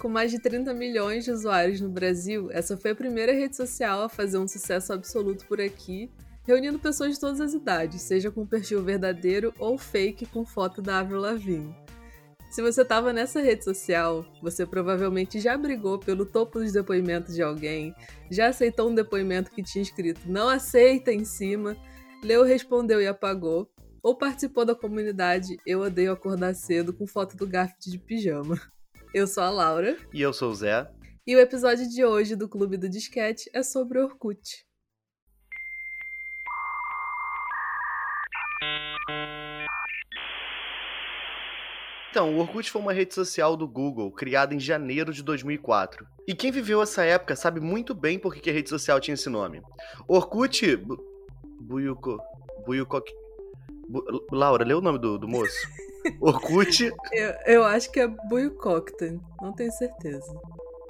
Com mais de 30 milhões de usuários no Brasil, essa foi a primeira rede social a fazer um sucesso absoluto por aqui, reunindo pessoas de todas as idades, seja com perfil verdadeiro ou fake com foto da Avril Lavigne. Se você estava nessa rede social, você provavelmente já brigou pelo topo dos depoimentos de alguém, já aceitou um depoimento que tinha escrito não aceita em cima, leu, respondeu e apagou, ou participou da comunidade Eu Odeio Acordar Cedo com foto do Garfield de pijama. Eu sou a Laura. E eu sou o Zé. E o episódio de hoje do Clube do Disquete é sobre Orkut. Então, o Orkut foi uma rede social do Google, criada em janeiro de 2004. E quem viveu essa época sabe muito bem por que a rede social tinha esse nome. Orkut... Bu... Buyuko... Buyukok... Bu... Laura, lê o nome do, do moço. Orkut... eu, eu acho que é Buyukokten, não tenho certeza.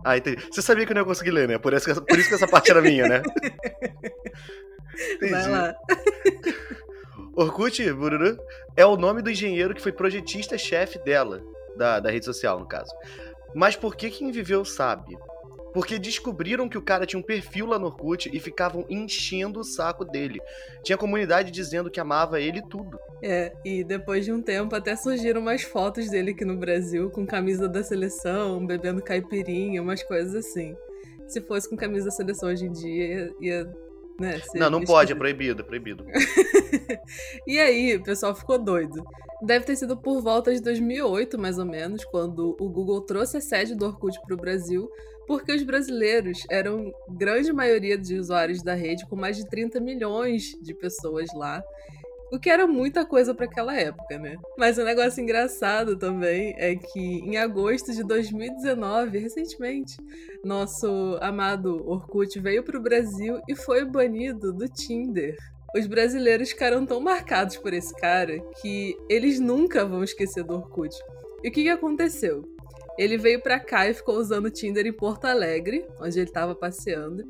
Ah, entendi. Você sabia que eu não ia conseguir ler, né? Por isso que, por isso que essa parte era minha, né? Entendi. Vai lá. Orkut, bururu, é o nome do engenheiro que foi projetista-chefe dela, da, da rede social, no caso. Mas por que quem viveu sabe? Porque descobriram que o cara tinha um perfil lá no Orkut e ficavam enchendo o saco dele. Tinha comunidade dizendo que amava ele tudo. É, e depois de um tempo até surgiram umas fotos dele aqui no Brasil com camisa da seleção, bebendo caipirinha, umas coisas assim. Se fosse com camisa da seleção hoje em dia, ia né? Não, não pode, é proibido, é proibido. e aí, o pessoal ficou doido. Deve ter sido por volta de 2008, mais ou menos, quando o Google trouxe a sede do Orkut para o Brasil, porque os brasileiros eram grande maioria de usuários da rede, com mais de 30 milhões de pessoas lá. O que era muita coisa para aquela época, né? Mas um negócio engraçado também é que em agosto de 2019, recentemente, nosso amado Orkut veio para o Brasil e foi banido do Tinder. Os brasileiros ficaram tão marcados por esse cara que eles nunca vão esquecer do Orkut. E o que, que aconteceu? Ele veio para cá e ficou usando o Tinder em Porto Alegre, onde ele estava passeando.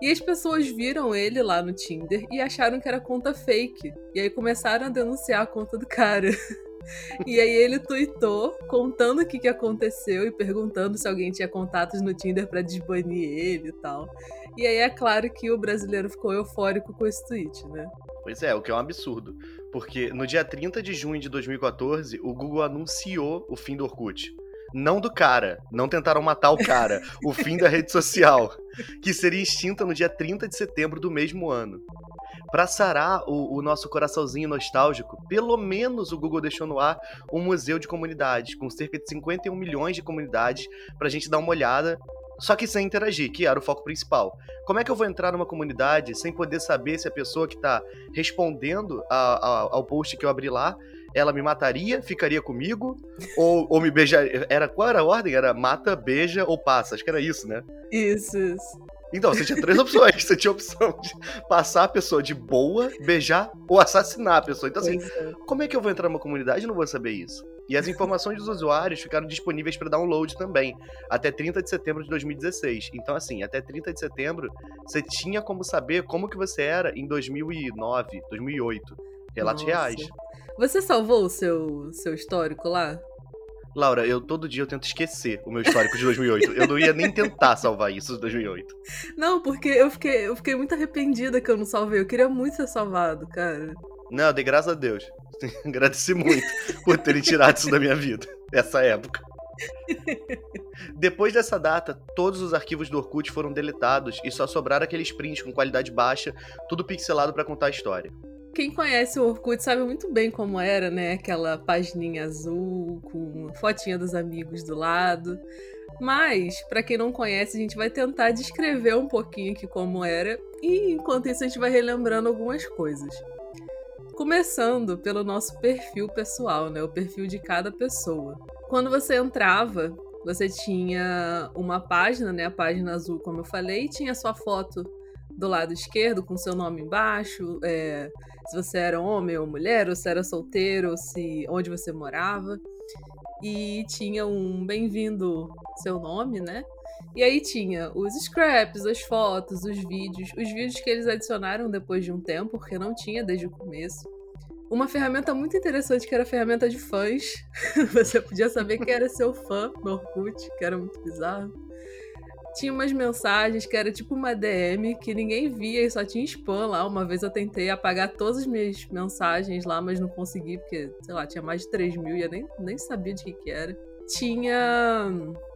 E as pessoas viram ele lá no Tinder e acharam que era conta fake. E aí começaram a denunciar a conta do cara. E aí ele tweetou contando o que, que aconteceu e perguntando se alguém tinha contatos no Tinder para desbanir ele e tal. E aí é claro que o brasileiro ficou eufórico com esse tweet, né? Pois é, o que é um absurdo. Porque no dia 30 de junho de 2014, o Google anunciou o fim do Orkut não do cara. Não tentaram matar o cara. o fim da rede social, que seria extinta no dia 30 de setembro do mesmo ano. Para sarar o, o, nosso coraçãozinho nostálgico, pelo menos o Google deixou no ar um museu de comunidades, com cerca de 51 milhões de comunidades, para a gente dar uma olhada, só que sem interagir, que era o foco principal. Como é que eu vou entrar numa comunidade sem poder saber se a pessoa que está respondendo a, a, ao post que eu abri lá ela me mataria, ficaria comigo, ou, ou me beijaria. Era, qual era a ordem? Era mata, beija ou passa. Acho que era isso, né? Isso, isso. Então, você tinha três opções. Você tinha a opção de passar a pessoa de boa, beijar ou assassinar a pessoa. Então, assim, é. como é que eu vou entrar numa comunidade e não vou saber isso? E as informações dos usuários ficaram disponíveis para download também, até 30 de setembro de 2016. Então, assim, até 30 de setembro, você tinha como saber como que você era em 2009, 2008. Relatos Nossa. reais. Você salvou o seu, seu histórico lá? Laura, eu todo dia eu tento esquecer o meu histórico de 2008. eu não ia nem tentar salvar isso de 2008. Não, porque eu fiquei, eu fiquei muito arrependida que eu não salvei. Eu queria muito ser salvado, cara. Não, de graças a Deus. Agradeci muito por terem tirado isso da minha vida, essa época. Depois dessa data, todos os arquivos do Orkut foram deletados e só sobraram aqueles prints com qualidade baixa, tudo pixelado para contar a história. Quem conhece o Orkut sabe muito bem como era, né? Aquela pagininha azul com fotinha dos amigos do lado. Mas, para quem não conhece, a gente vai tentar descrever um pouquinho aqui como era e enquanto isso a gente vai relembrando algumas coisas. Começando pelo nosso perfil pessoal, né? O perfil de cada pessoa. Quando você entrava, você tinha uma página, né? A página azul, como eu falei, e tinha sua foto do lado esquerdo com seu nome embaixo, é, se você era homem ou mulher, ou se era solteiro, ou se onde você morava. E tinha um bem-vindo seu nome, né? E aí tinha os scraps, as fotos, os vídeos, os vídeos que eles adicionaram depois de um tempo, porque não tinha desde o começo. uma ferramenta muito interessante que era a ferramenta de fãs. Você podia saber quem era seu fã no Orkut, que era muito bizarro. Tinha umas mensagens que era tipo uma DM que ninguém via e só tinha spam lá. Uma vez eu tentei apagar todas as minhas mensagens lá, mas não consegui, porque, sei lá, tinha mais de 3 mil e eu nem, nem sabia de que, que era. Tinha,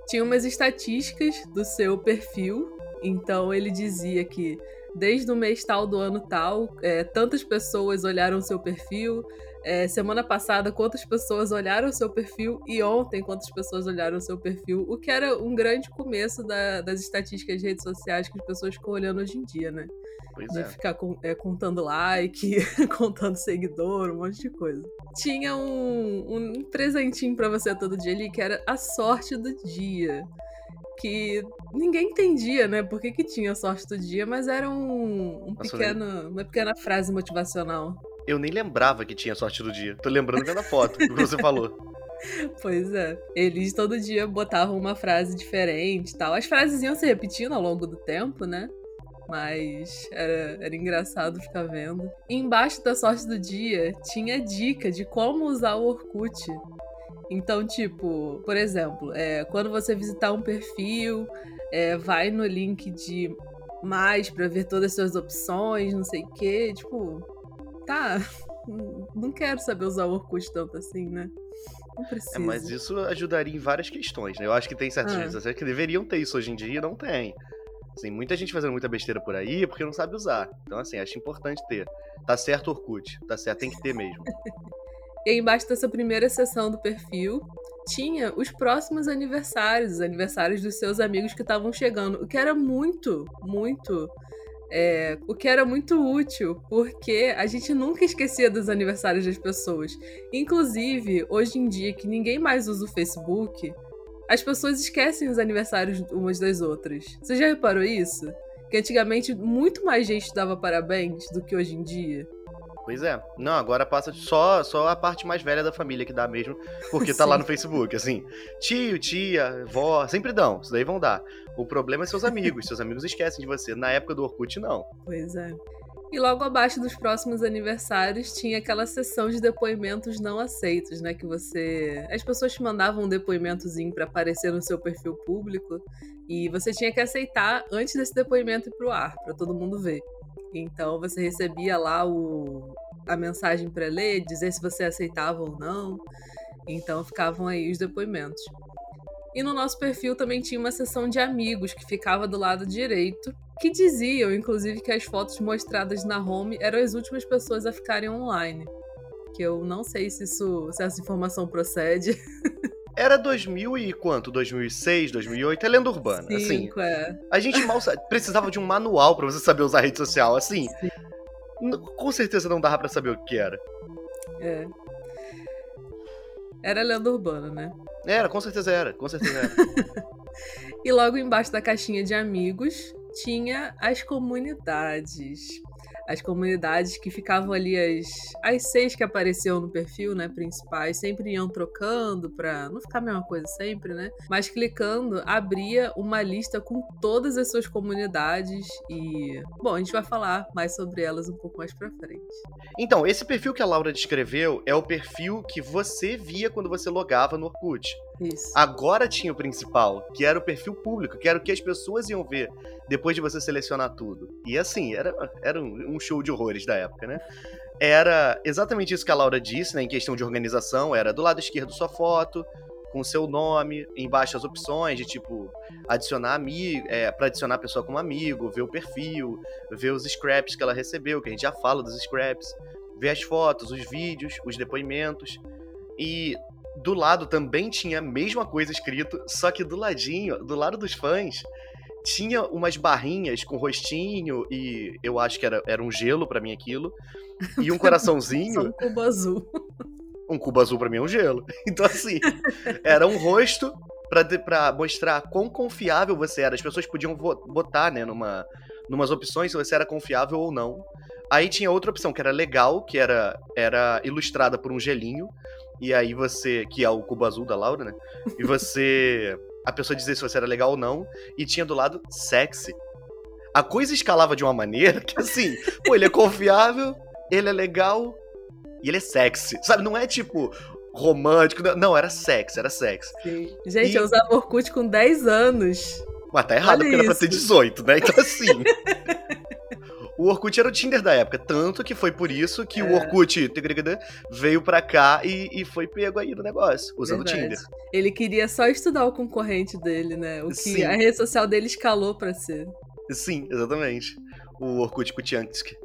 tinha umas estatísticas do seu perfil. Então ele dizia que desde o mês tal do ano tal, é, tantas pessoas olharam seu perfil. É, semana passada, quantas pessoas olharam o seu perfil e ontem, quantas pessoas olharam o seu perfil, o que era um grande começo da, das estatísticas de redes sociais que as pessoas ficam olhando hoje em dia, né? Pois de é. ficar com- é, contando like, contando seguidor, um monte de coisa. Tinha um, um presentinho pra você todo dia ali, que era a sorte do dia. Que ninguém entendia, né? Por que, que tinha sorte do dia, mas era um, um Nossa, pequeno, uma pequena frase motivacional. Eu nem lembrava que tinha sorte do dia. Tô lembrando vendo a foto que você falou. Pois é. Eles todo dia botavam uma frase diferente e tal. As frases iam se repetindo ao longo do tempo, né? Mas era, era engraçado ficar vendo. E embaixo da sorte do dia tinha dica de como usar o Orkut. Então, tipo, por exemplo, é, quando você visitar um perfil, é, vai no link de mais pra ver todas as suas opções, não sei o quê. Tipo, tá. Não quero saber usar o Orkut tanto assim, né? Não precisa. É, mas isso ajudaria em várias questões, né? Eu acho que tem certas Ah. sociais que deveriam ter isso hoje em dia e não tem. Assim, muita gente fazendo muita besteira por aí porque não sabe usar. Então, assim, acho importante ter. Tá certo Orkut, tá certo, tem que ter mesmo. E aí, embaixo dessa primeira seção do perfil, tinha os próximos aniversários, os aniversários dos seus amigos que estavam chegando, o que era muito, muito. É, o que era muito útil, porque a gente nunca esquecia dos aniversários das pessoas. Inclusive, hoje em dia, que ninguém mais usa o Facebook, as pessoas esquecem os aniversários umas das outras. Você já reparou isso? Que antigamente muito mais gente dava parabéns do que hoje em dia. Pois é. Não, agora passa só, só a parte mais velha da família que dá mesmo, porque tá lá no Facebook, assim. Tio, tia, vó, sempre dão, isso daí vão dar. O problema é seus amigos, seus amigos esquecem de você. Na época do Orkut, não. Pois é. E logo abaixo dos próximos aniversários tinha aquela sessão de depoimentos não aceitos, né? Que você. As pessoas te mandavam um depoimentozinho pra aparecer no seu perfil público e você tinha que aceitar antes desse depoimento ir pro ar, pra todo mundo ver. Então você recebia lá o... a mensagem pra ler, dizer se você aceitava ou não. Então ficavam aí os depoimentos. E no nosso perfil também tinha uma seção de amigos que ficava do lado direito, que diziam, inclusive, que as fotos mostradas na home eram as últimas pessoas a ficarem online. Que eu não sei se, isso, se essa informação procede. Era 2000 e quanto? 2006, 2008? É lenda urbana, assim. Cinco, é. A gente mal sa- precisava de um manual pra você saber usar rede social, assim. Sim. Com certeza não dava pra saber o que era. é. Era lenda urbana, né? Era, com certeza era, com certeza era. E logo embaixo da caixinha de amigos tinha as comunidades. As comunidades que ficavam ali, as, as seis que apareciam no perfil, né, principais, sempre iam trocando pra não ficar a mesma coisa sempre, né? Mas clicando, abria uma lista com todas as suas comunidades e... Bom, a gente vai falar mais sobre elas um pouco mais pra frente. Então, esse perfil que a Laura descreveu é o perfil que você via quando você logava no Orkut. Isso. Agora tinha o principal, que era o perfil público, que era o que as pessoas iam ver depois de você selecionar tudo. E assim, era, era um show de horrores da época, né? Era exatamente isso que a Laura disse, né? Em questão de organização, era do lado esquerdo sua foto, com seu nome, embaixo as opções de tipo adicionar amigo, é, para adicionar a pessoa como amigo, ver o perfil, ver os scraps que ela recebeu, que a gente já fala dos scraps, ver as fotos, os vídeos, os depoimentos. E do lado também tinha a mesma coisa escrito, só que do ladinho, do lado dos fãs, tinha umas barrinhas com rostinho e eu acho que era, era um gelo pra mim aquilo, e um Só coraçãozinho, um cubo azul. um cubo azul pra mim é um gelo. Então assim, era um rosto pra, de- pra mostrar quão confiável você era. As pessoas podiam botar, né, numa, numas opções se você era confiável ou não. Aí tinha outra opção que era legal, que era, era ilustrada por um gelinho. E aí você. Que é o cubo azul da Laura, né? E você. A pessoa dizia se você era legal ou não. E tinha do lado sexy. A coisa escalava de uma maneira que assim, pô, ele é confiável, ele é legal. E ele é sexy. Sabe, não é tipo romântico. Não, era sexy, era sexy. Sim. Gente, e... eu usava Orkut com 10 anos. Mas tá errado, Olha porque isso. era pra ter 18, né? Então assim. o Orkut era o Tinder da época. Tanto que foi por isso que é. o Orkut veio pra cá e, e foi pego aí no negócio, usando o Tinder. Ele queria só estudar o concorrente dele, né? O que Sim. a rede social dele escalou pra ser. Sim, exatamente. O Orkut Kutiansky.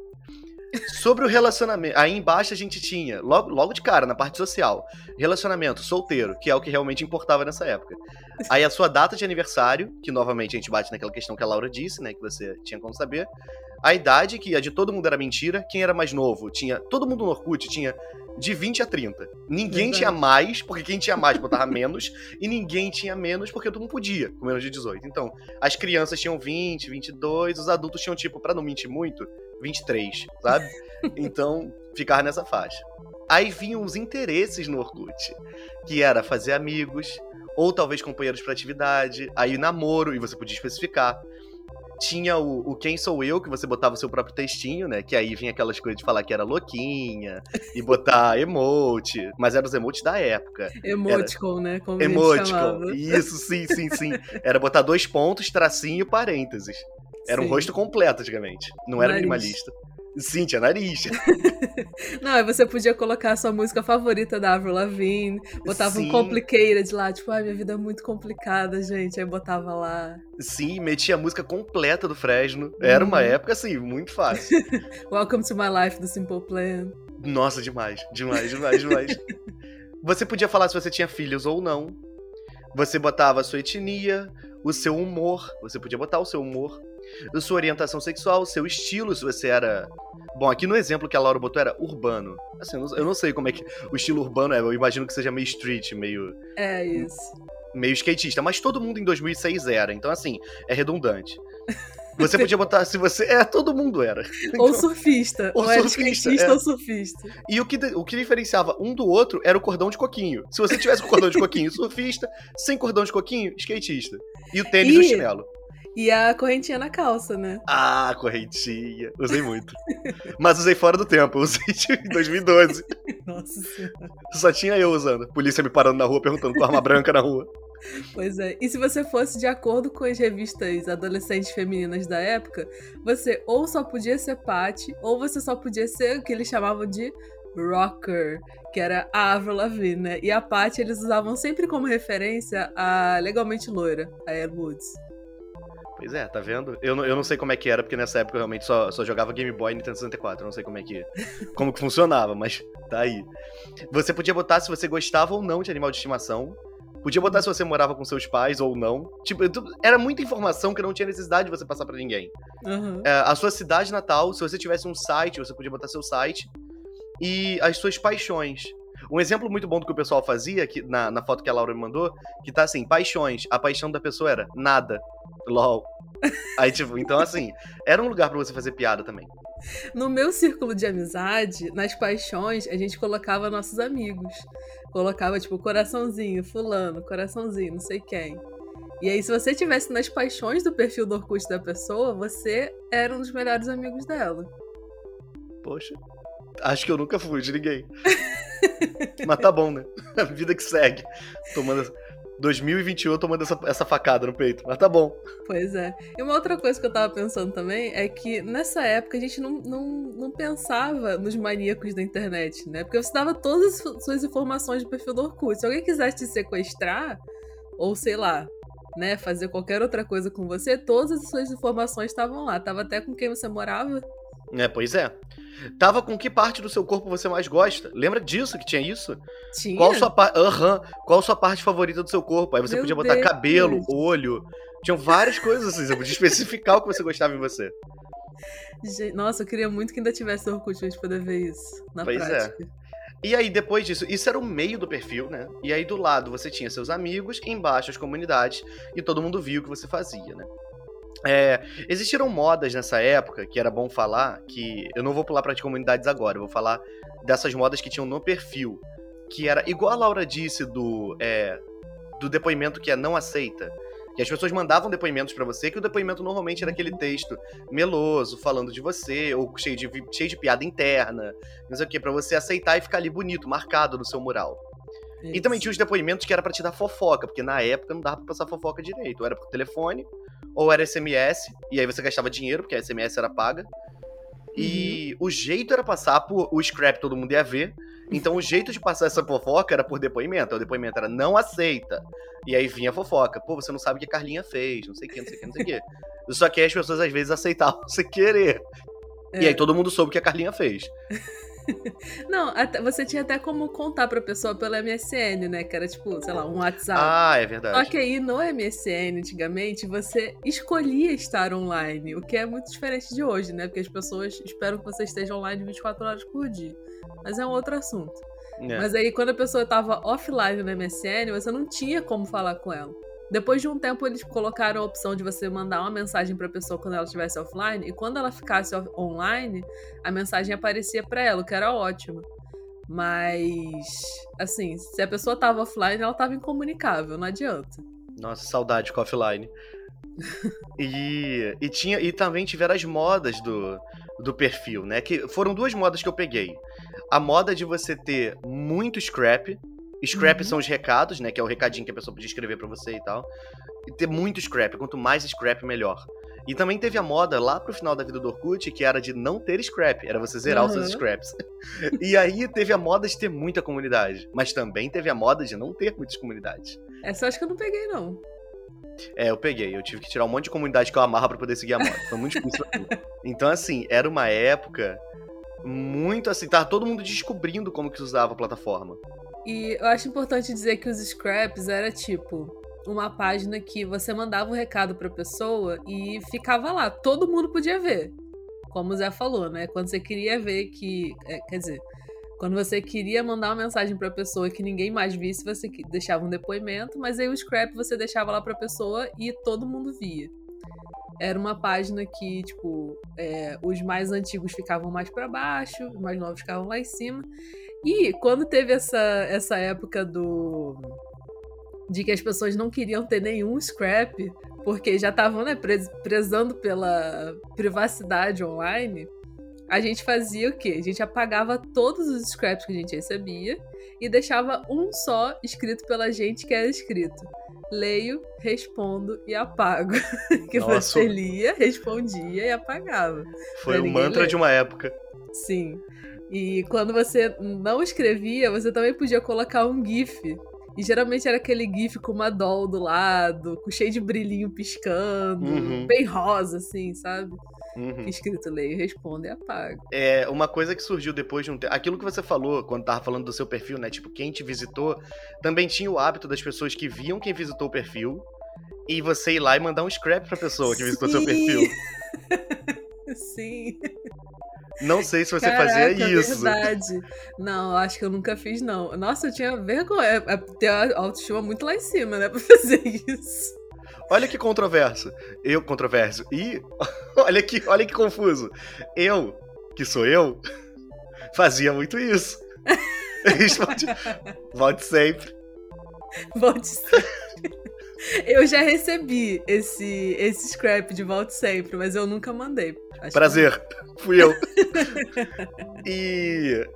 Sobre o relacionamento. Aí embaixo a gente tinha, logo, logo de cara, na parte social, relacionamento solteiro, que é o que realmente importava nessa época. Aí a sua data de aniversário, que novamente a gente bate naquela questão que a Laura disse, né? Que você tinha como saber. A idade, que a de todo mundo era mentira. Quem era mais novo tinha. Todo mundo no Orkut tinha de 20 a 30. Ninguém tinha mais, porque quem tinha mais botava menos, e ninguém tinha menos porque todo mundo podia, com menos de 18. Então, as crianças tinham 20, 22, os adultos tinham, tipo, para não mentir muito, 23, sabe? Então, ficava nessa faixa. Aí vinham os interesses no Orkut, que era fazer amigos, ou talvez companheiros para atividade, aí namoro, e você podia especificar. Tinha o, o, Quem Sou Eu, que você botava o seu próprio textinho, né? Que aí vinha aquelas coisas de falar que era louquinha e botar emote. Mas eram os emotes da época. Emoticon, era... né? Como Emoticon. Isso, sim, sim, sim. Era botar dois pontos, tracinho, parênteses. Era sim. um rosto completo, antigamente. Não era Nariz. minimalista. Sim, tinha nariz. Não, você podia colocar a sua música favorita da Avril Lavigne, botava Sim. um Complicated lá, tipo, ai, minha vida é muito complicada, gente, aí botava lá. Sim, metia a música completa do Fresno. Era uma uhum. época, assim, muito fácil. Welcome to my life, do Simple Plan. Nossa, demais, demais, demais, demais. você podia falar se você tinha filhos ou não. Você botava a sua etnia, o seu humor, você podia botar o seu humor sua orientação sexual, o seu estilo, se você era. Bom, aqui no exemplo que a Laura botou era urbano. Assim, eu não, sei como é que o estilo urbano é, eu imagino que seja meio street, meio. É isso. Meio skatista, mas todo mundo em 2006 era, então assim, é redundante. Você podia botar se você. É, todo mundo era. Então, ou surfista. Ou, ou surfista. É. ou surfista. E o que, o que diferenciava um do outro era o cordão de coquinho. Se você tivesse com cordão de coquinho, surfista. Sem cordão de coquinho, skatista. E o tênis e... o chinelo. E a correntinha na calça, né? Ah, correntinha. Usei muito. Mas usei fora do tempo. Usei em 2012. Nossa senhora. Só tinha eu usando. Polícia me parando na rua perguntando com arma branca na rua. Pois é. E se você fosse de acordo com as revistas adolescentes femininas da época, você ou só podia ser Patty, ou você só podia ser o que eles chamavam de rocker, que era a Avril Lavigne, né? E a Patty eles usavam sempre como referência a Legalmente Loira, a Elle Woods. Pois é, tá vendo? Eu não, eu não sei como é que era, porque nessa época eu realmente só, só jogava Game Boy e Nintendo 64. Eu não sei como é que, como que funcionava, mas tá aí. Você podia botar se você gostava ou não de animal de estimação. Podia botar se você morava com seus pais ou não. Tipo, era muita informação que não tinha necessidade de você passar para ninguém. Uhum. É, a sua cidade natal, se você tivesse um site, você podia botar seu site. E as suas paixões. Um exemplo muito bom do que o pessoal fazia, que, na, na foto que a Laura me mandou, que tá assim, paixões. A paixão da pessoa era nada. LOL. Aí, tipo, então assim, era um lugar para você fazer piada também. No meu círculo de amizade, nas paixões, a gente colocava nossos amigos. Colocava, tipo, coraçãozinho, fulano, coraçãozinho, não sei quem. E aí, se você tivesse nas paixões do perfil do Orkut da pessoa, você era um dos melhores amigos dela. Poxa, acho que eu nunca fui de ninguém. Mas tá bom, né? A vida que segue. Tomando 2021 tomando essa, essa facada no peito. Mas tá bom. Pois é. E uma outra coisa que eu tava pensando também é que nessa época a gente não, não, não pensava nos maníacos da internet, né? Porque você dava todas as suas informações do perfil do Orkut. Se alguém quisesse te sequestrar, ou sei lá, né, fazer qualquer outra coisa com você, todas as suas informações estavam lá. Tava até com quem você morava. É, pois é. Tava com que parte do seu corpo você mais gosta? Lembra disso que tinha isso? Tinha. Qual sua parte? Uhum. Qual sua parte favorita do seu corpo? Aí você Meu podia botar Deus. cabelo, olho. Tinham várias coisas assim. Você podia especificar o que você gostava em você. Nossa, eu queria muito que ainda tivesse Orkut pra gente poder ver isso na pois é. prática. É. E aí, depois disso, isso era o meio do perfil, né? E aí, do lado, você tinha seus amigos, embaixo as comunidades, e todo mundo via o que você fazia, né? É, existiram modas nessa época, que era bom falar, que eu não vou pular para as comunidades agora, eu vou falar dessas modas que tinham no perfil, que era igual a Laura disse do, é, do depoimento que é não aceita, Que as pessoas mandavam depoimentos para você, que o depoimento normalmente era aquele texto meloso, falando de você, ou cheio de, cheio de piada interna, não sei o que, pra você aceitar e ficar ali bonito, marcado no seu mural. Isso. E também tinha os depoimentos que era para te dar fofoca, porque na época não dava pra passar fofoca direito. Ou era por telefone, ou era SMS, e aí você gastava dinheiro, porque a SMS era paga. E uhum. o jeito era passar por o scrap todo mundo ia ver. Então o jeito de passar essa fofoca era por depoimento. O depoimento era não aceita. E aí vinha a fofoca. Pô, você não sabe o que a Carlinha fez, não sei o que, não sei o que, não sei o que. Só que as pessoas às vezes aceitavam sem querer. É. E aí todo mundo soube o que a Carlinha fez. Não, até, você tinha até como contar pra pessoa pelo MSN, né? Que era tipo, sei lá, um WhatsApp. Ah, é verdade. Só que aí no MSN, antigamente, você escolhia estar online, o que é muito diferente de hoje, né? Porque as pessoas esperam que você esteja online 24 horas por dia. Mas é um outro assunto. É. Mas aí, quando a pessoa tava offline no MSN, você não tinha como falar com ela. Depois de um tempo, eles colocaram a opção de você mandar uma mensagem para a pessoa quando ela estivesse offline, e quando ela ficasse online, a mensagem aparecia para ela, o que era ótimo. Mas, assim, se a pessoa tava offline, ela tava incomunicável, não adianta. Nossa, saudade com offline. e, e, tinha, e também tiveram as modas do, do perfil, né? Que foram duas modas que eu peguei. A moda de você ter muito scrap, Scrap uhum. são os recados, né? Que é o recadinho que a pessoa podia escrever para você e tal. E ter muito scrap. Quanto mais scrap, melhor. E também teve a moda lá pro final da vida do Orkut, que era de não ter scrap, era você zerar uhum. os seus uhum. scraps. e aí teve a moda de ter muita comunidade, mas também teve a moda de não ter muitas comunidades. Essa eu acho que eu não peguei, não. É, eu peguei. Eu tive que tirar um monte de comunidade que eu amarra para poder seguir a moda. Foi muito difícil pra mim. Então, assim, era uma época muito assim, tava todo mundo descobrindo como que usava a plataforma. E eu acho importante dizer que os scraps era tipo uma página que você mandava um recado pra pessoa e ficava lá, todo mundo podia ver. Como o Zé falou, né? Quando você queria ver que. É, quer dizer, quando você queria mandar uma mensagem pra pessoa que ninguém mais visse, você deixava um depoimento, mas aí o scrap você deixava lá pra pessoa e todo mundo via. Era uma página que, tipo, é, os mais antigos ficavam mais para baixo, os mais novos ficavam lá em cima. E quando teve essa, essa época do. de que as pessoas não queriam ter nenhum scrap, porque já estavam né, prezando pela privacidade online, a gente fazia o quê? A gente apagava todos os scraps que a gente recebia e deixava um só escrito pela gente que era escrito. Leio, respondo e apago. que Nossa. você lia, respondia e apagava. Foi o mantra ler. de uma época. Sim. E quando você não escrevia, você também podia colocar um GIF. E geralmente era aquele GIF com uma doll do lado, com cheio de brilhinho piscando, uhum. bem rosa, assim, sabe? Uhum. Escrito leio, responde e apaga. É, uma coisa que surgiu depois de um tempo. Aquilo que você falou quando tava falando do seu perfil, né? Tipo, quem te visitou, também tinha o hábito das pessoas que viam quem visitou o perfil e você ir lá e mandar um scrap pra pessoa que visitou Sim. seu perfil. Sim. Não sei se você Caraca, fazia isso. verdade. Não, acho que eu nunca fiz, não. Nossa, eu tinha vergonha. É, é ter a autoestima muito lá em cima, né? Pra fazer isso. Olha que controverso. Eu, controverso. E olha que, olha que confuso. Eu, que sou eu, fazia muito isso. Volte sempre. Volte sempre. Eu já recebi esse, esse scrap de volta sempre, mas eu nunca mandei. Prazer, que... fui eu. e.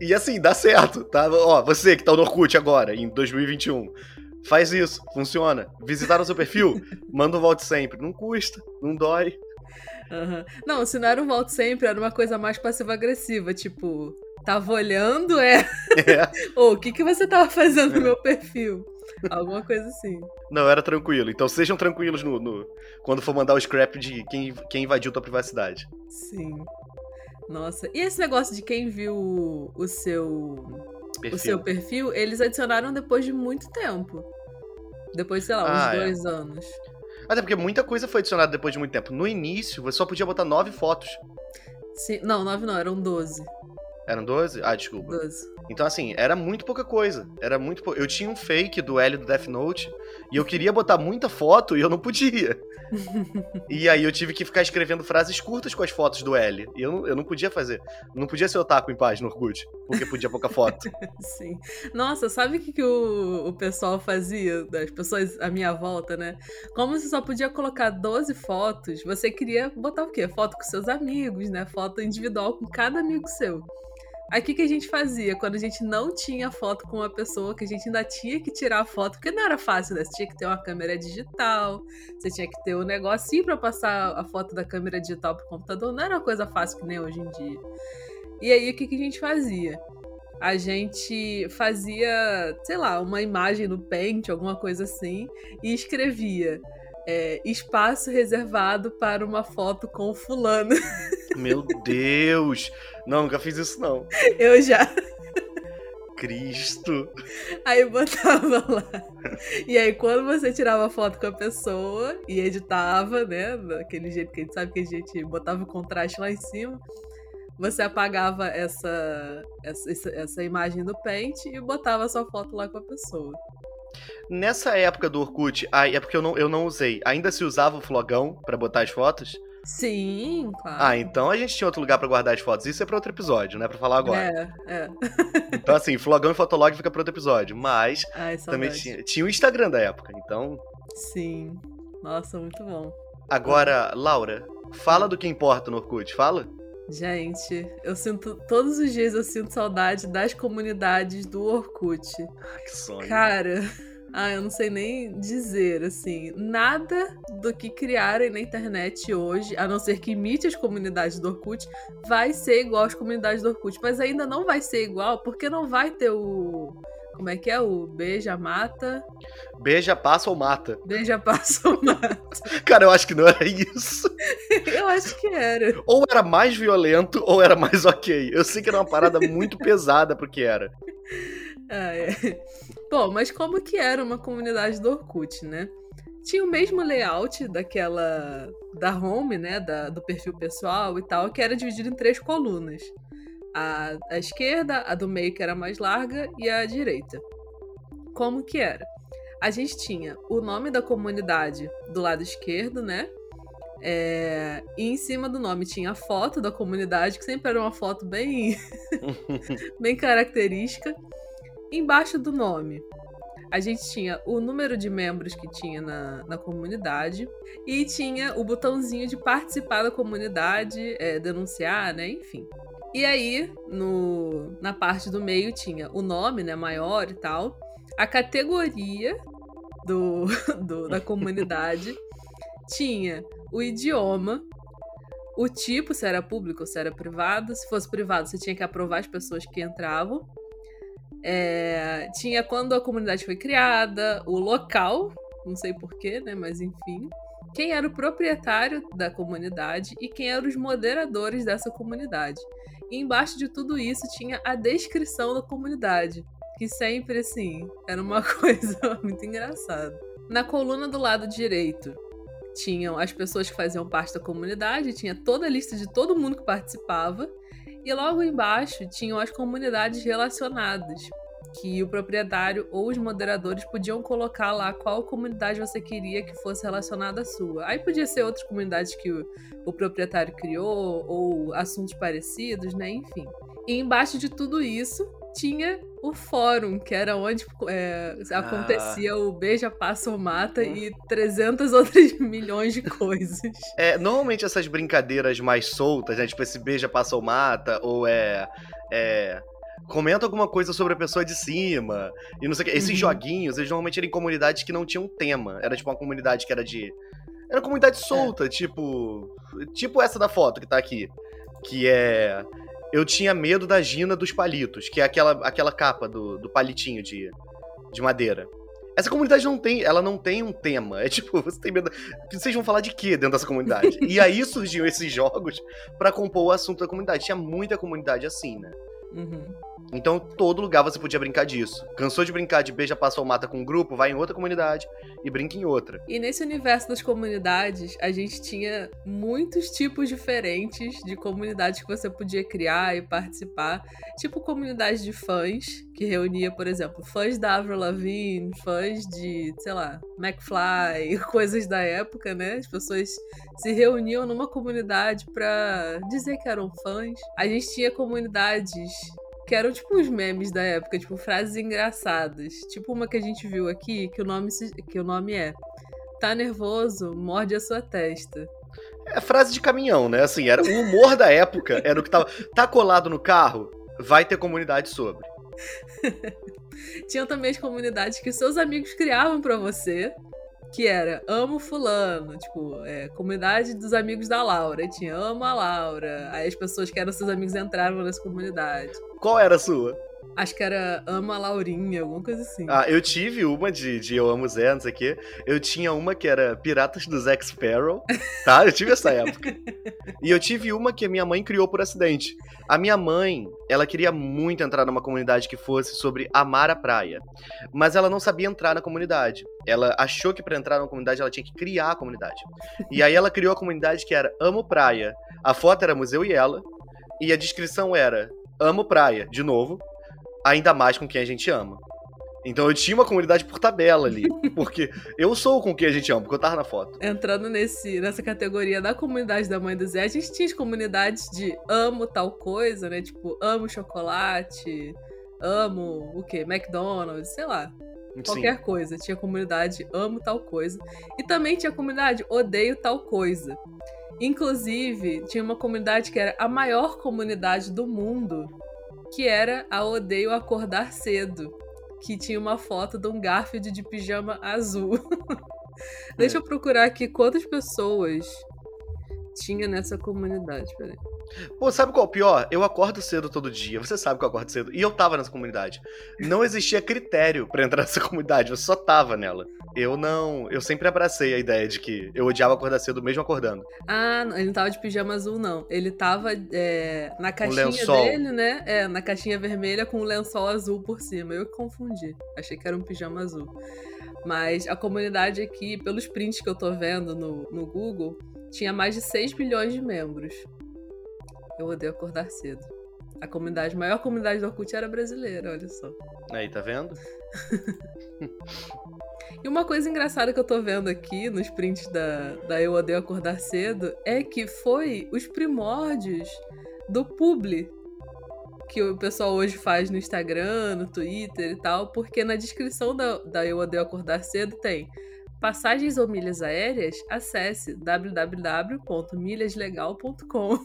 E assim, dá certo, tá? Ó, você que tá no Orkut agora, em 2021, faz isso, funciona. Visitar o seu perfil, manda um volte sempre. Não custa, não dói. Uhum. Não, se não era um volte sempre, era uma coisa mais passiva-agressiva, tipo, tava olhando, é. é. Ou o que, que você tava fazendo no meu perfil? Alguma coisa assim. Não, era tranquilo. Então sejam tranquilos no, no, quando for mandar o scrap de quem, quem invadiu tua privacidade. Sim. Nossa. E esse negócio de quem viu o seu perfil. o seu perfil, eles adicionaram depois de muito tempo. Depois, sei lá, uns ah, é. dois é. anos. Até porque muita coisa foi adicionada depois de muito tempo. No início, você só podia botar nove fotos. Sim, não, nove não, eram doze. Eram 12? Ah, desculpa. 12. Então, assim, era muito pouca coisa. Era muito pou... Eu tinha um fake do L do Death Note E eu queria botar muita foto e eu não podia. e aí eu tive que ficar escrevendo frases curtas com as fotos do L. E eu, eu não podia fazer. Não podia ser otaku em paz no Orkut, porque podia pouca foto. Sim. Nossa, sabe o que, que o, o pessoal fazia? Das pessoas à minha volta, né? Como você só podia colocar 12 fotos, você queria botar o quê? Foto com seus amigos, né? Foto individual com cada amigo seu. Aí o que, que a gente fazia? Quando a gente não tinha foto com uma pessoa, que a gente ainda tinha que tirar a foto, porque não era fácil, né? Você tinha que ter uma câmera digital, você tinha que ter um negocinho para passar a foto da câmera digital pro computador, não era uma coisa fácil que nem hoje em dia. E aí o que, que a gente fazia? A gente fazia, sei lá, uma imagem no Paint, alguma coisa assim, e escrevia é, espaço reservado para uma foto com fulano. Meu Deus! Não, nunca fiz isso, não. Eu já. Cristo! Aí botava lá. E aí, quando você tirava foto com a pessoa e editava, né? Daquele jeito que a gente sabe que a gente botava o contraste lá em cima, você apagava essa, essa, essa imagem do Paint e botava a sua foto lá com a pessoa. Nessa época do Orkut, é porque eu não, eu não usei. Ainda se usava o flogão para botar as fotos? Sim, claro. Ah, então a gente tinha outro lugar para guardar as fotos. Isso é para outro episódio, né? Para falar agora. É, é. então, assim, flogão e fotolog fica para outro episódio. Mas Ai, também tinha, tinha o Instagram da época, então. Sim. Nossa, muito bom. Agora, Laura, fala do que importa no Orkut, fala? Gente, eu sinto. Todos os dias eu sinto saudade das comunidades do Orkut. Ah, que sonho. Cara, ah, eu não sei nem dizer, assim. Nada do que criarem na internet hoje, a não ser que imite as comunidades do Orkut, vai ser igual às comunidades do Orkut. Mas ainda não vai ser igual, porque não vai ter o como é que é? O beija, mata. Beija, passa ou mata. Beija, passa ou mata. Cara, eu acho que não era isso. eu acho que era. Ou era mais violento, ou era mais ok. Eu sei que era uma parada muito pesada pro que era. Ah, é. Bom, mas como que era uma comunidade do Orkut, né? Tinha o mesmo layout daquela. da home, né? Da, do perfil pessoal e tal, que era dividido em três colunas a, a esquerda, a do meio que era mais larga e a direita. Como que era? A gente tinha o nome da comunidade do lado esquerdo, né? É, e em cima do nome tinha a foto da comunidade, que sempre era uma foto bem, bem característica. Embaixo do nome, a gente tinha o número de membros que tinha na, na comunidade e tinha o botãozinho de participar da comunidade, é, denunciar, né? Enfim. E aí, no, na parte do meio tinha o nome, né, maior e tal, a categoria do, do da comunidade, tinha o idioma, o tipo, se era público ou se era privado. Se fosse privado, você tinha que aprovar as pessoas que entravam. É, tinha quando a comunidade foi criada, o local, não sei porquê, né? Mas enfim. Quem era o proprietário da comunidade e quem eram os moderadores dessa comunidade. E embaixo de tudo isso tinha a descrição da comunidade, que sempre, assim, era uma coisa muito engraçada. Na coluna do lado direito tinham as pessoas que faziam parte da comunidade, tinha toda a lista de todo mundo que participava, e logo embaixo tinham as comunidades relacionadas, que o proprietário ou os moderadores podiam colocar lá qual comunidade você queria que fosse relacionada à sua. Aí podia ser outras comunidades que o, o proprietário criou, ou assuntos parecidos, né? Enfim. E embaixo de tudo isso tinha o fórum, que era onde é, acontecia ah. o beija, passa ou mata hum. e 300 outras milhões de coisas. É, normalmente essas brincadeiras mais soltas, né? Tipo esse beija, passa ou mata, ou é, é comenta alguma coisa sobre a pessoa de cima. E não sei o que. Esses uhum. joguinhos, eles normalmente eram em comunidades que não tinham tema. Era tipo uma comunidade que era de. Era comunidade é. solta, é. tipo. Tipo essa da foto que tá aqui. Que é. Eu tinha medo da Gina dos palitos, que é aquela, aquela capa do, do palitinho de, de madeira. Essa comunidade não tem, ela não tem um tema. É tipo, você tem medo. Vocês vão falar de quê dentro dessa comunidade? e aí surgiam esses jogos para compor o assunto da comunidade. Tinha muita comunidade assim, né? Uhum. Então, todo lugar você podia brincar disso. Cansou de brincar de beija, passa ou mata com um grupo, vai em outra comunidade e brinca em outra. E nesse universo das comunidades, a gente tinha muitos tipos diferentes de comunidades que você podia criar e participar. Tipo comunidade de fãs, que reunia, por exemplo, fãs da Avril Lavigne, fãs de, sei lá, McFly, coisas da época, né? As pessoas se reuniam numa comunidade para dizer que eram fãs. A gente tinha comunidades que eram tipo os memes da época, tipo frases engraçadas. Tipo uma que a gente viu aqui, que o nome, que o nome é Tá nervoso, morde a sua testa. É frase de caminhão, né? Assim, era o humor da época, era o que tava. Tá colado no carro? Vai ter comunidade sobre. Tinham também as comunidades que seus amigos criavam para você, que era amo fulano, tipo, é, comunidade dos amigos da Laura. Tinha amo a Laura. Aí as pessoas que eram seus amigos entravam nessa comunidade. Qual era a sua? Acho que era Ama Laurinha, alguma coisa assim. Ah, eu tive uma de, de Eu Amo Zé, não sei o quê. Eu tinha uma que era Piratas do Zack Sparrow, tá? Eu tive essa época. E eu tive uma que a minha mãe criou por acidente. A minha mãe, ela queria muito entrar numa comunidade que fosse sobre amar a praia. Mas ela não sabia entrar na comunidade. Ela achou que para entrar na comunidade ela tinha que criar a comunidade. E aí ela criou a comunidade que era Amo Praia. A foto era Museu e ela. E a descrição era Amo Praia, de novo, ainda mais com quem a gente ama. Então eu tinha uma comunidade por tabela ali. Porque eu sou com quem a gente ama, porque eu tava na foto. Entrando nesse, nessa categoria da comunidade da mãe do Zé, a gente tinha as comunidades de amo tal coisa, né? Tipo, amo chocolate, amo o quê? McDonald's, sei lá. Qualquer Sim. coisa. Tinha comunidade amo tal coisa. E também tinha comunidade odeio tal coisa. Inclusive, tinha uma comunidade que era a maior comunidade do mundo que era a Odeio Acordar Cedo, que tinha uma foto de um Garfield de pijama azul. Deixa é. eu procurar aqui quantas pessoas tinha nessa comunidade, peraí. Pô, sabe qual é o pior? Eu acordo cedo todo dia. Você sabe que eu acordo cedo. E eu tava nessa comunidade. Não existia critério para entrar nessa comunidade. Eu só tava nela. Eu não. Eu sempre abracei a ideia de que eu odiava acordar cedo mesmo acordando. Ah, ele não tava de pijama azul, não. Ele tava é, na caixinha dele, né? É, na caixinha vermelha com o lençol azul por cima. Eu confundi. Achei que era um pijama azul. Mas a comunidade aqui, pelos prints que eu tô vendo no, no Google, tinha mais de 6 milhões de membros. Eu odeio acordar cedo. A comunidade, a maior comunidade do Orkut era brasileira, olha só. Aí, tá vendo? e uma coisa engraçada que eu tô vendo aqui nos prints da, da Eu Odeio Acordar Cedo é que foi os primórdios do publi que o pessoal hoje faz no Instagram, no Twitter e tal, porque na descrição da, da Eu Odeio Acordar Cedo tem passagens ou milhas aéreas, acesse www.milhaslegal.com.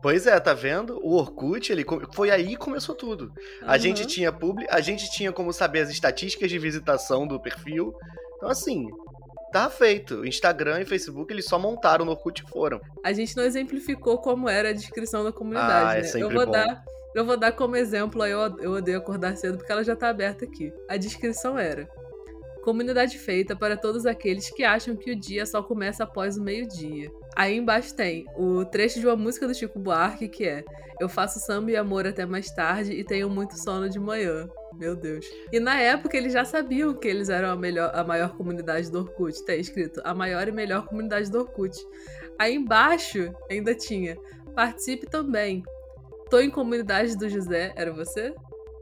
Pois é, tá vendo? O Orkut, ele foi aí que começou tudo. A uhum. gente tinha publi, a gente tinha como saber as estatísticas de visitação do perfil. Então assim, tá feito. Instagram e Facebook eles só montaram no Orkut e foram. A gente não exemplificou como era a descrição da comunidade, ah, é né? Eu vou bom. dar eu vou dar como exemplo, eu, eu odeio acordar cedo porque ela já tá aberta aqui. A descrição era: Comunidade feita para todos aqueles que acham que o dia só começa após o meio-dia. Aí embaixo tem o trecho de uma música do Chico Buarque que é: Eu faço samba e amor até mais tarde e tenho muito sono de manhã. Meu Deus. E na época eles já sabiam que eles eram a, melhor, a maior comunidade do Orkut. Tá escrito a maior e melhor comunidade do Orkut. Aí embaixo ainda tinha: Participe também. Tô em comunidade do José. Era você?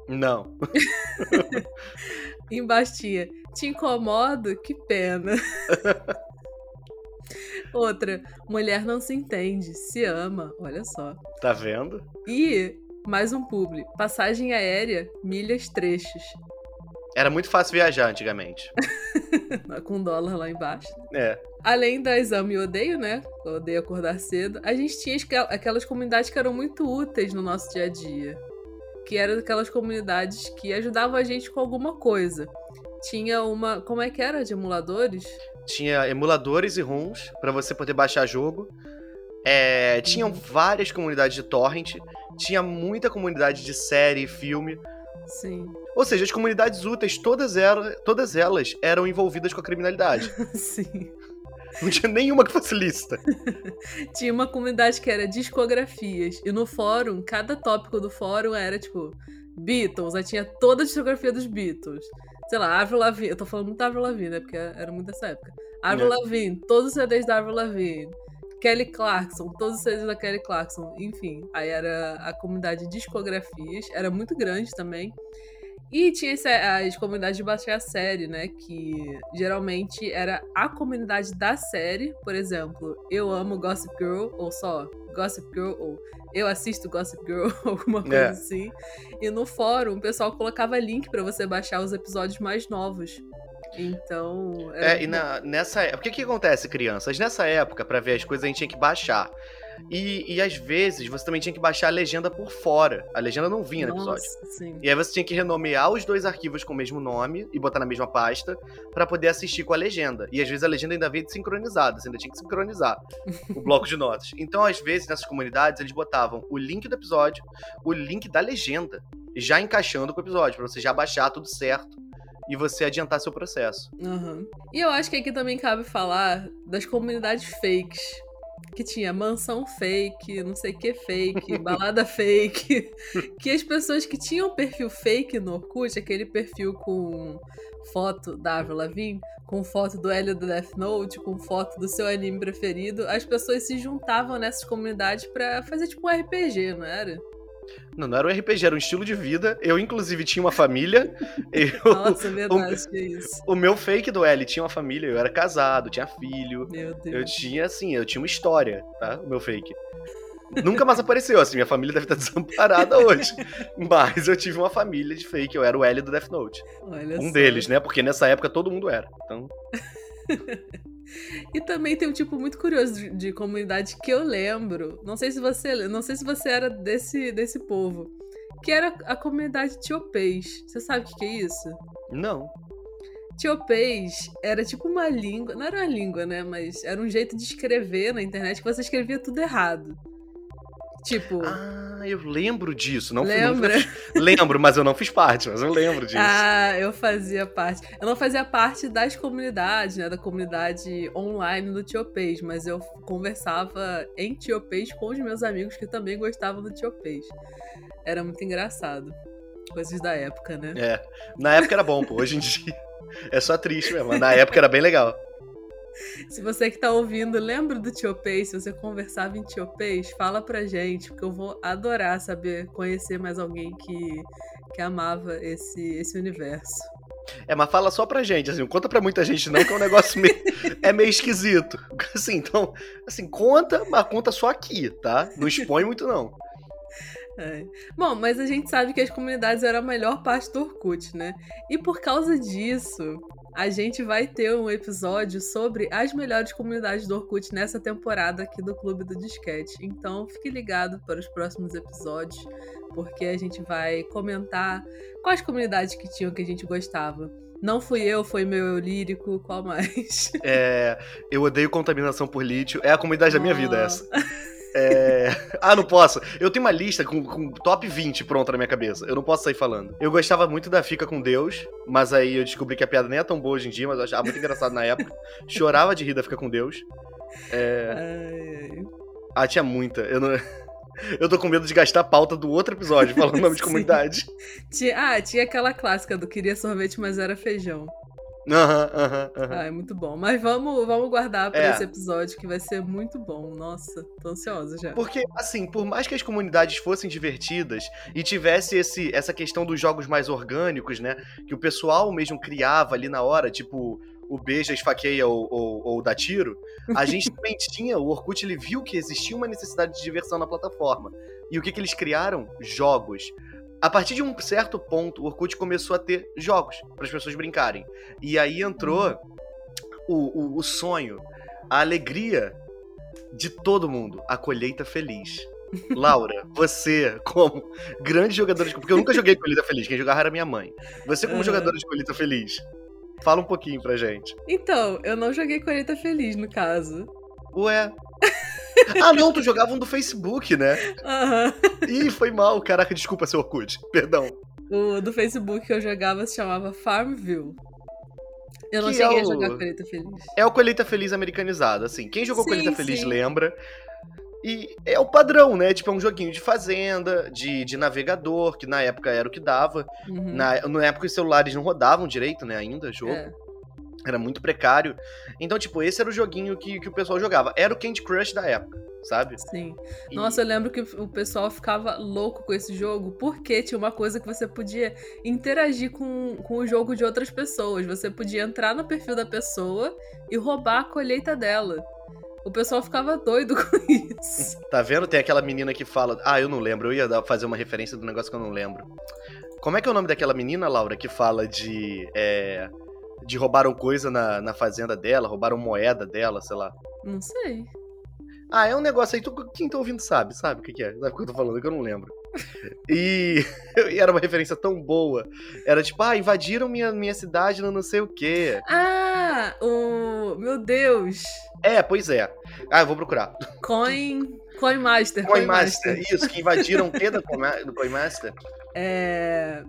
Não. Embaixo tinha, te incomodo? Que pena. Outra, mulher não se entende, se ama, olha só. Tá vendo? E mais um publi, passagem aérea, milhas trechos. Era muito fácil viajar antigamente. Com dólar lá embaixo. É. Além da exame e odeio, né? Odeio acordar cedo. A gente tinha aquelas comunidades que eram muito úteis no nosso dia a dia que eram aquelas comunidades que ajudavam a gente com alguma coisa. Tinha uma. Como é que era? De emuladores? Tinha emuladores e ROMs para você poder baixar jogo. É, tinham uhum. várias comunidades de torrent. Tinha muita comunidade de série, filme. Sim. Ou seja, as comunidades úteis, todas elas, todas elas eram envolvidas com a criminalidade. Sim. Não tinha nenhuma que fosse lista. tinha uma comunidade que era discografias. E no fórum, cada tópico do fórum era tipo Beatles. Aí tinha toda a discografia dos Beatles. Sei lá, Avril Lavigne. Eu tô falando muito da Avril Lavigne, né? Porque era muito dessa época. Avril é. Lavigne, todos os CDs da Avril Lavigne. Kelly Clarkson, todos os CDs da Kelly Clarkson. Enfim, aí era a comunidade de discografias. Era muito grande também. E tinha as comunidades de baixar a série, né? Que geralmente era a comunidade da série. Por exemplo, eu amo Gossip Girl, ou só Gossip Girl, ou eu assisto Gossip Girl, alguma coisa é. assim. E no fórum, o pessoal colocava link para você baixar os episódios mais novos. Então. É, e na, nessa época. O que que acontece, crianças? Nessa época, para ver as coisas, a gente tinha que baixar. E, e às vezes você também tinha que baixar a legenda por fora. A legenda não vinha no episódio. Sim. E aí você tinha que renomear os dois arquivos com o mesmo nome e botar na mesma pasta para poder assistir com a legenda. E às vezes a legenda ainda veio sincronizada, você ainda tinha que sincronizar o bloco de notas. Então, às vezes, nessas comunidades, eles botavam o link do episódio, o link da legenda, já encaixando com o episódio, para você já baixar tudo certo e você adiantar seu processo. Uhum. E eu acho que aqui também cabe falar das comunidades fakes. Que tinha mansão fake, não sei o que fake, balada fake. Que as pessoas que tinham perfil fake no Orkut, aquele perfil com foto da Avril Lavigne, com foto do Hélio do Death Note, com foto do seu anime preferido, as pessoas se juntavam nessas comunidades para fazer tipo um RPG, não era? Não, não era um RPG, era um estilo de vida. Eu, inclusive, tinha uma família. Eu, Nossa, é verdade, o, que é isso. O meu fake do L tinha uma família, eu era casado, tinha filho. Meu Deus. Eu tinha, assim, eu tinha uma história, tá? O meu fake. Nunca mais apareceu, assim, minha família deve estar desamparada hoje. Mas eu tive uma família de fake, eu era o L do Death Note. Olha um só. deles, né? Porque nessa época todo mundo era. Então. E também tem um tipo muito curioso de, de, comunidade que eu lembro. Não sei se você, não sei se você era desse, desse povo, que era a comunidade Tiopês. Você sabe o que, que é isso? Não. Tiopês era tipo uma língua, não era uma língua, né, mas era um jeito de escrever na internet que você escrevia tudo errado. Tipo. Ah, eu lembro disso. Não Lembra? Fui, não, lembro, mas eu não fiz parte, mas eu lembro disso. Ah, eu fazia parte. Eu não fazia parte das comunidades, né? Da comunidade online do Tiopês, mas eu conversava em Tiopês com os meus amigos que também gostavam do Tiopês. Era muito engraçado. Coisas da época, né? É. Na época era bom, pô. Hoje em dia é só triste mesmo. Mas na época era bem legal. Se você que tá ouvindo, lembra do Tiopês? Se você conversava em Tiopês, fala pra gente, porque eu vou adorar saber, conhecer mais alguém que, que amava esse, esse universo. É, mas fala só pra gente, assim, não conta pra muita gente não, que é um negócio meio, é meio esquisito. Assim, então, assim, conta, mas conta só aqui, tá? Não expõe muito não. É. Bom, mas a gente sabe que as comunidades eram a melhor parte do Orkut, né? E por causa disso, a gente vai ter um episódio sobre as melhores comunidades do Orkut nessa temporada aqui do Clube do Disquete. Então, fique ligado para os próximos episódios, porque a gente vai comentar quais comunidades que tinham que a gente gostava. Não fui eu, foi meu eu lírico, qual mais? É, eu odeio contaminação por lítio. É a comunidade oh. da minha vida essa. É... Ah, não posso. Eu tenho uma lista com, com, top 20 pronta na minha cabeça. Eu não posso sair falando. Eu gostava muito da Fica com Deus, mas aí eu descobri que a piada nem é tão boa hoje em dia, mas eu achava muito engraçado na época. Chorava de rir da Fica com Deus. É... Ai, ai. Ah, tinha muita. Eu não. Eu tô com medo de gastar a pauta do outro episódio falando o nome de comunidade. Tinha, ah, tinha aquela clássica do queria sorvete, mas era feijão. Aham, aham, aham. Ah, é muito bom. Mas vamos, vamos guardar para é. esse episódio que vai ser muito bom. Nossa, tô ansiosa já. Porque, assim, por mais que as comunidades fossem divertidas e tivesse esse, essa questão dos jogos mais orgânicos, né? Que o pessoal mesmo criava ali na hora, tipo o beija, esfaqueia ou, ou, ou dá tiro, a gente também tinha, o Orkut ele viu que existia uma necessidade de diversão na plataforma. E o que, que eles criaram? Jogos. A partir de um certo ponto, o Orkut começou a ter jogos para as pessoas brincarem. E aí entrou o, o, o sonho, a alegria de todo mundo, a colheita feliz. Laura, você, como grande jogadora de. Porque eu nunca joguei Colheita Feliz, quem jogava era minha mãe. Você, como uhum. jogadora de Colheita Feliz, fala um pouquinho pra gente. Então, eu não joguei Colheita Feliz, no caso. Ué. Ah, não, tu jogava um do Facebook, né? Aham. Uhum. Ih, foi mal. Caraca, desculpa, seu Orkut. Perdão. O do Facebook que eu jogava se chamava Farmville. Eu não que cheguei é o... a jogar Colheita Feliz. É o Colheita Feliz americanizado, assim. Quem jogou sim, Colheita Feliz sim. lembra. E é o padrão, né? Tipo, é um joguinho de fazenda, de, de navegador, que na época era o que dava. Uhum. Na, na época os celulares não rodavam direito, né, ainda, jogo. É. Era muito precário. Então, tipo, esse era o joguinho que, que o pessoal jogava. Era o Candy Crush da época. sabe? Sim. E... Nossa, eu lembro que o pessoal ficava louco com esse jogo, porque tinha uma coisa que você podia interagir com, com o jogo de outras pessoas. Você podia entrar no perfil da pessoa e roubar a colheita dela. O pessoal ficava doido com isso. Tá vendo? Tem aquela menina que fala. Ah, eu não lembro. Eu ia fazer uma referência do negócio que eu não lembro. Como é que é o nome daquela menina, Laura, que fala de. É, de roubaram coisa na, na fazenda dela, roubaram moeda dela, sei lá. Não sei. Ah, é um negócio aí, tu, quem tá ouvindo sabe, sabe o que, que é? Sabe o que eu tô falando, que eu não lembro. E, e, era uma referência tão boa. Era tipo, ah, invadiram minha, minha cidade no não sei o quê. Ah, o. Meu Deus! É, pois é. Ah, eu vou procurar. Coin. Coin Master. Coin Master, isso, que invadiram o quê do Coin Master? É.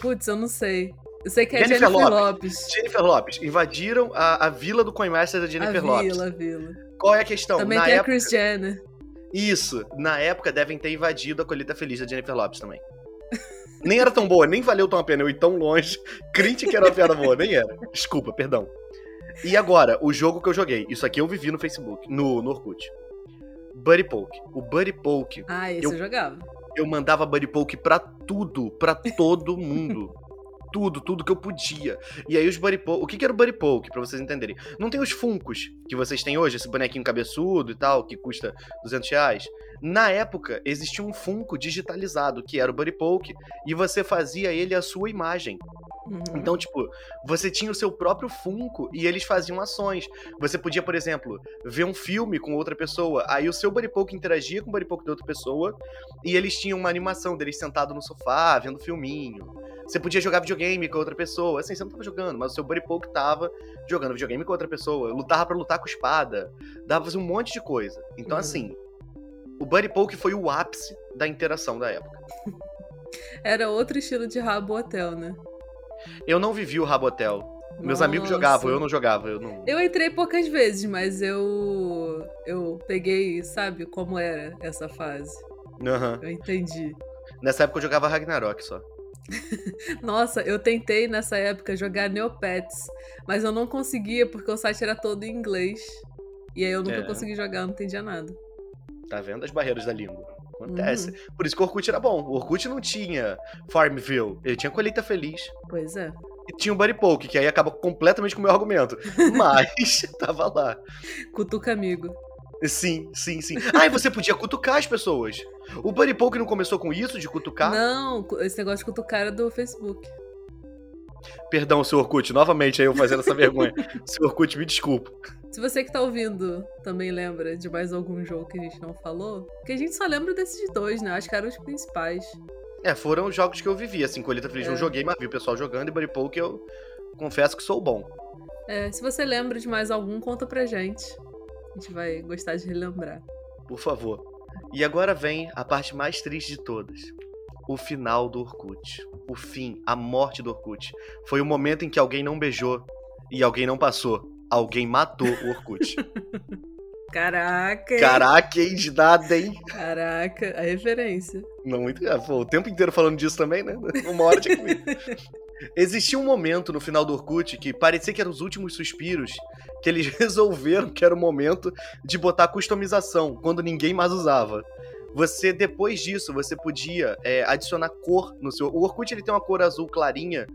Putz, eu não sei. Eu sei que é Jennifer, Jennifer Lopes. Lopes. Jennifer Lopes. Invadiram a, a vila do Coinmaster da Jennifer a Lopes. Vila, a vila. Qual é a questão? Também Na tem época... a Chris Jenner. Isso. Na época devem ter invadido a colheita feliz da Jennifer Lopes também. nem era tão boa, nem valeu tão a pena eu ir tão longe. Crente que era uma piada boa, nem era. Desculpa, perdão. E agora, o jogo que eu joguei. Isso aqui eu vivi no Facebook, no, no Orkut. Buddy Poke. O Buddy Poke. Ah, esse eu, eu jogava. Eu mandava Buddy Poke pra tudo, pra todo mundo tudo, tudo que eu podia. E aí os Buddy. O que, que era o Buddy Poke, pra vocês entenderem? Não tem os Funcos que vocês têm hoje, esse bonequinho cabeçudo e tal, que custa 200 reais. Na época, existia um Funko digitalizado, que era o Buddy Poke, e você fazia ele a sua imagem. Uhum. Então, tipo, você tinha o seu próprio Funko e eles faziam ações. Você podia, por exemplo, ver um filme com outra pessoa, aí o seu Buddy Poke interagia com o Buddy Poke da outra pessoa, e eles tinham uma animação deles sentados no sofá, vendo filminho. Você podia jogar videogame com outra pessoa. Assim, você não tava jogando, mas o seu Buddy Poke tava jogando videogame com outra pessoa. Lutava para lutar com espada. Dava pra fazer um monte de coisa. Então, uhum. assim, o Buddy Poke foi o ápice da interação da época. Era outro estilo de Rabo Hotel, né? Eu não vivi o Rabotel. Meus Nossa. amigos jogavam, eu não jogava. Eu, não... eu entrei poucas vezes, mas eu. Eu peguei, sabe, como era essa fase. Uhum. Eu entendi. Nessa época eu jogava Ragnarok só. Nossa, eu tentei nessa época jogar Neopets, mas eu não conseguia porque o site era todo em inglês. E aí eu nunca é. consegui jogar, não entendia nada. Tá vendo as barreiras da língua? Acontece. Uhum. Por isso que o Orkut era bom. O Orkut não tinha Farmville, ele tinha Colheita Feliz. Pois é. E tinha o Buddy Poke, que aí acaba completamente com o meu argumento. Mas tava lá. Cutuca amigo. Sim, sim, sim. Ah, e você podia cutucar as pessoas. O Buddy Poke não começou com isso, de cutucar? Não, esse negócio de cutucar era do Facebook. Perdão, seu Orkut, novamente aí eu fazendo essa vergonha. seu Orkut, me desculpa. Se você que tá ouvindo também lembra de mais algum jogo que a gente não falou, porque a gente só lembra desses dois, né? Acho que eram os principais. É, foram os jogos que eu vivi, assim, Colheita Feliz é. não joguei, mas vi o pessoal jogando e Buddy Poke eu confesso que sou bom. É, se você lembra de mais algum, conta pra gente. A gente vai gostar de relembrar. Por favor. E agora vem a parte mais triste de todas. O final do Orkut. O fim, a morte do Orkut. Foi o momento em que alguém não beijou e alguém não passou alguém matou o Orkut. Caraca. Caraca, hein, de nada, hein? Caraca, a referência. Não, muito. O tempo inteiro falando disso também, né? Uma hora tinha que Existia um momento no final do Orkut que parecia que eram os últimos suspiros que eles resolveram que era o momento de botar customização quando ninguém mais usava. Você, depois disso, você podia é, adicionar cor no seu. O Orkut ele tem uma cor azul clarinha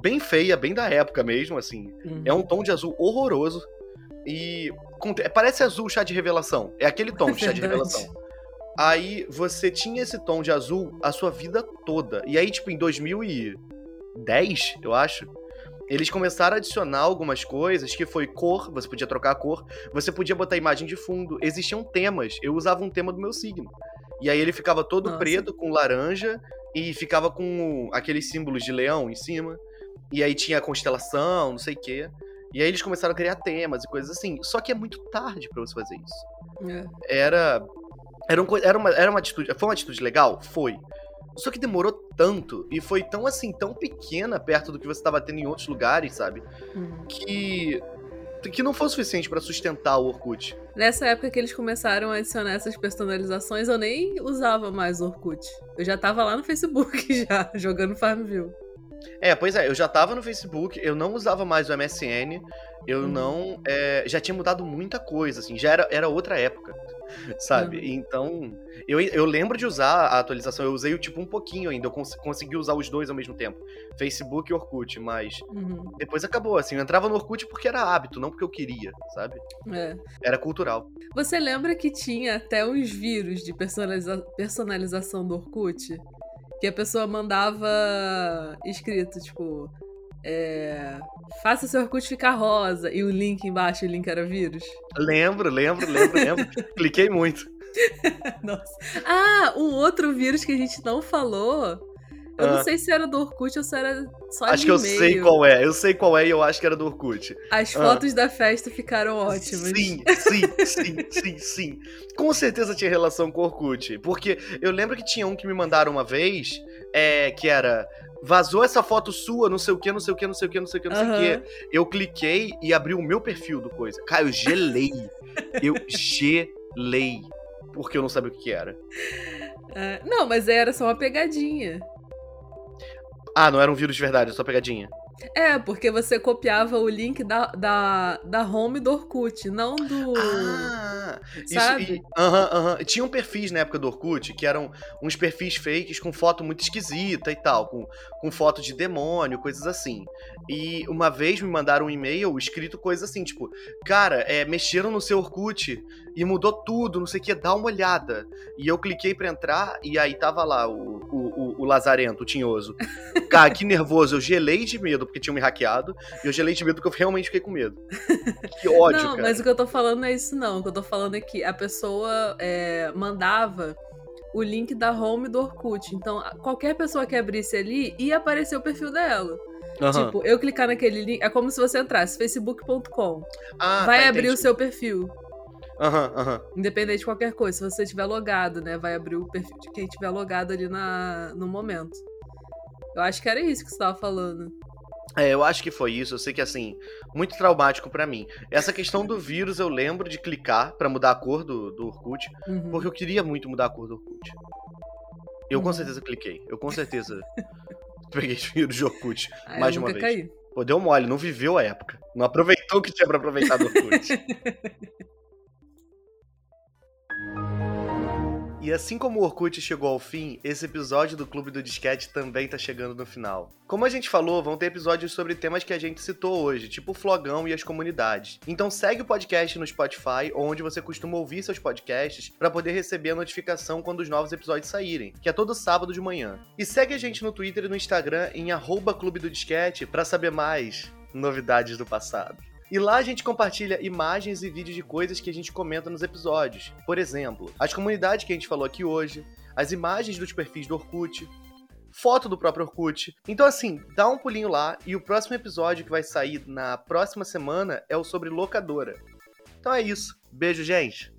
bem feia, bem da época mesmo, assim. Uhum. É um tom de azul horroroso. E parece azul chá de revelação. É aquele tom de chá de revelação. Aí você tinha esse tom de azul a sua vida toda. E aí, tipo, em 2010, eu acho, eles começaram a adicionar algumas coisas que foi cor, você podia trocar a cor, você podia botar imagem de fundo. Existiam temas. Eu usava um tema do meu signo. E aí ele ficava todo Nossa. preto com laranja e ficava com aqueles símbolos de leão em cima. E aí tinha a constelação, não sei o quê. E aí eles começaram a criar temas e coisas assim. Só que é muito tarde para você fazer isso. É. Era. Era, um, era, uma, era uma atitude. Foi uma atitude legal? Foi. Só que demorou tanto e foi tão assim, tão pequena perto do que você estava tendo em outros lugares, sabe? Uhum. Que que não foi o suficiente para sustentar o Orkut. Nessa época que eles começaram a adicionar essas personalizações, eu nem usava mais o Orkut. Eu já tava lá no Facebook já, jogando Farmville. É, pois é, eu já tava no Facebook, eu não usava mais o MSN, eu uhum. não. É, já tinha mudado muita coisa, assim, já era, era outra época. sabe? Uhum. Então, eu, eu lembro de usar a atualização, eu usei tipo um pouquinho ainda, eu cons consegui usar os dois ao mesmo tempo, Facebook e Orkut, mas Uhum. depois acabou, assim, eu entrava no Orkut porque era hábito, não porque eu queria, sabe? É. Era cultural. Você lembra que tinha até uns vírus de personaliza- personalização do Orkut? Que a pessoa mandava escrito, tipo, é, faça seu Orkut ficar rosa e o link embaixo, o link era vírus. Lembro, lembro, lembro, lembro. Cliquei muito. Nossa. Ah, um outro vírus que a gente não falou. Eu Ah. não sei se era do Orkut ou se era só Acho que eu sei qual é, eu sei qual é e eu acho que era do Orkut. As Ah. fotos da festa ficaram ótimas. Sim, sim, sim, sim, sim. Com certeza tinha relação com o Orkut. Porque eu lembro que tinha um que me mandaram uma vez, é, que era. Vazou essa foto sua, não sei o que, não sei o que, não sei o que, não sei o que, não sei o que. Eu cliquei e abri o meu perfil do coisa. Cara, eu gelei. Eu gelei. Porque eu não sabia o que era. É, não, mas era só uma pegadinha. Ah, não era um vírus de verdade, é só pegadinha. É, porque você copiava o link da, da, da home do Orkut, não do. Ah, isso. sabe? e- Aham, aham. Tinham perfis na época do Orkut que eram uns perfis fakes com foto muito esquisita e tal, com, com foto de demônio, coisas assim. E uma vez me mandaram um e-mail escrito coisa assim, tipo, cara, é, mexeram no seu Orkut e mudou tudo, não sei o que, dá uma olhada. E eu cliquei pra entrar e aí tava lá o, o, o, o Lazarento, o Tinhoso. Cara, que nervoso, eu gelei de medo porque tinham me hackeado e eu gelei de medo porque eu realmente fiquei com medo. Que ódio, não, cara. mas o que eu tô falando não é isso, não. O que eu tô falando é que a pessoa é, mandava o link da home do Orkut. Então, qualquer pessoa que abrisse ali ia aparecer o perfil dela. Aham. Tipo, eu clicar naquele link. É como se você entrasse, facebook.com. Ah, vai tá, abrir o entendi. seu perfil. Aham, aham. Independente de qualquer coisa. Se você tiver logado, né? Vai abrir o perfil de quem tiver logado ali na, no momento. Eu acho que era isso que você tava falando. É, eu acho que foi isso. Eu sei que, assim, muito traumático pra mim. Essa questão do vírus, eu lembro de clicar pra mudar a cor do, do Orkut, Uhum. porque eu queria muito mudar a cor do Orkut. Eu com Uhum. certeza cliquei. Eu com certeza peguei vírus de Orkut. Ah, mais de uma vez. caí. Pô, deu mole, não viveu a época. Não aproveitou o que tinha pra aproveitar do Orkut. E assim como o Orkut chegou ao fim, esse episódio do Clube do Disquete também tá chegando no final. Como a gente falou, vão ter episódios sobre temas que a gente citou hoje, tipo o Flogão e as comunidades. Então segue o podcast no Spotify onde você costuma ouvir seus podcasts para poder receber a notificação quando os novos episódios saírem, que é todo sábado de manhã. E segue a gente no Twitter e no Instagram em arroba Clube do Disquete para saber mais novidades do passado. E lá a gente compartilha imagens e vídeos de coisas que a gente comenta nos episódios. Por exemplo, as comunidades que a gente falou aqui hoje, as imagens dos perfis do Orkut, foto do próprio Orkut. Então, assim, dá um pulinho lá e o próximo episódio que vai sair na próxima semana é o sobre locadora. Então é isso. Beijo, gente!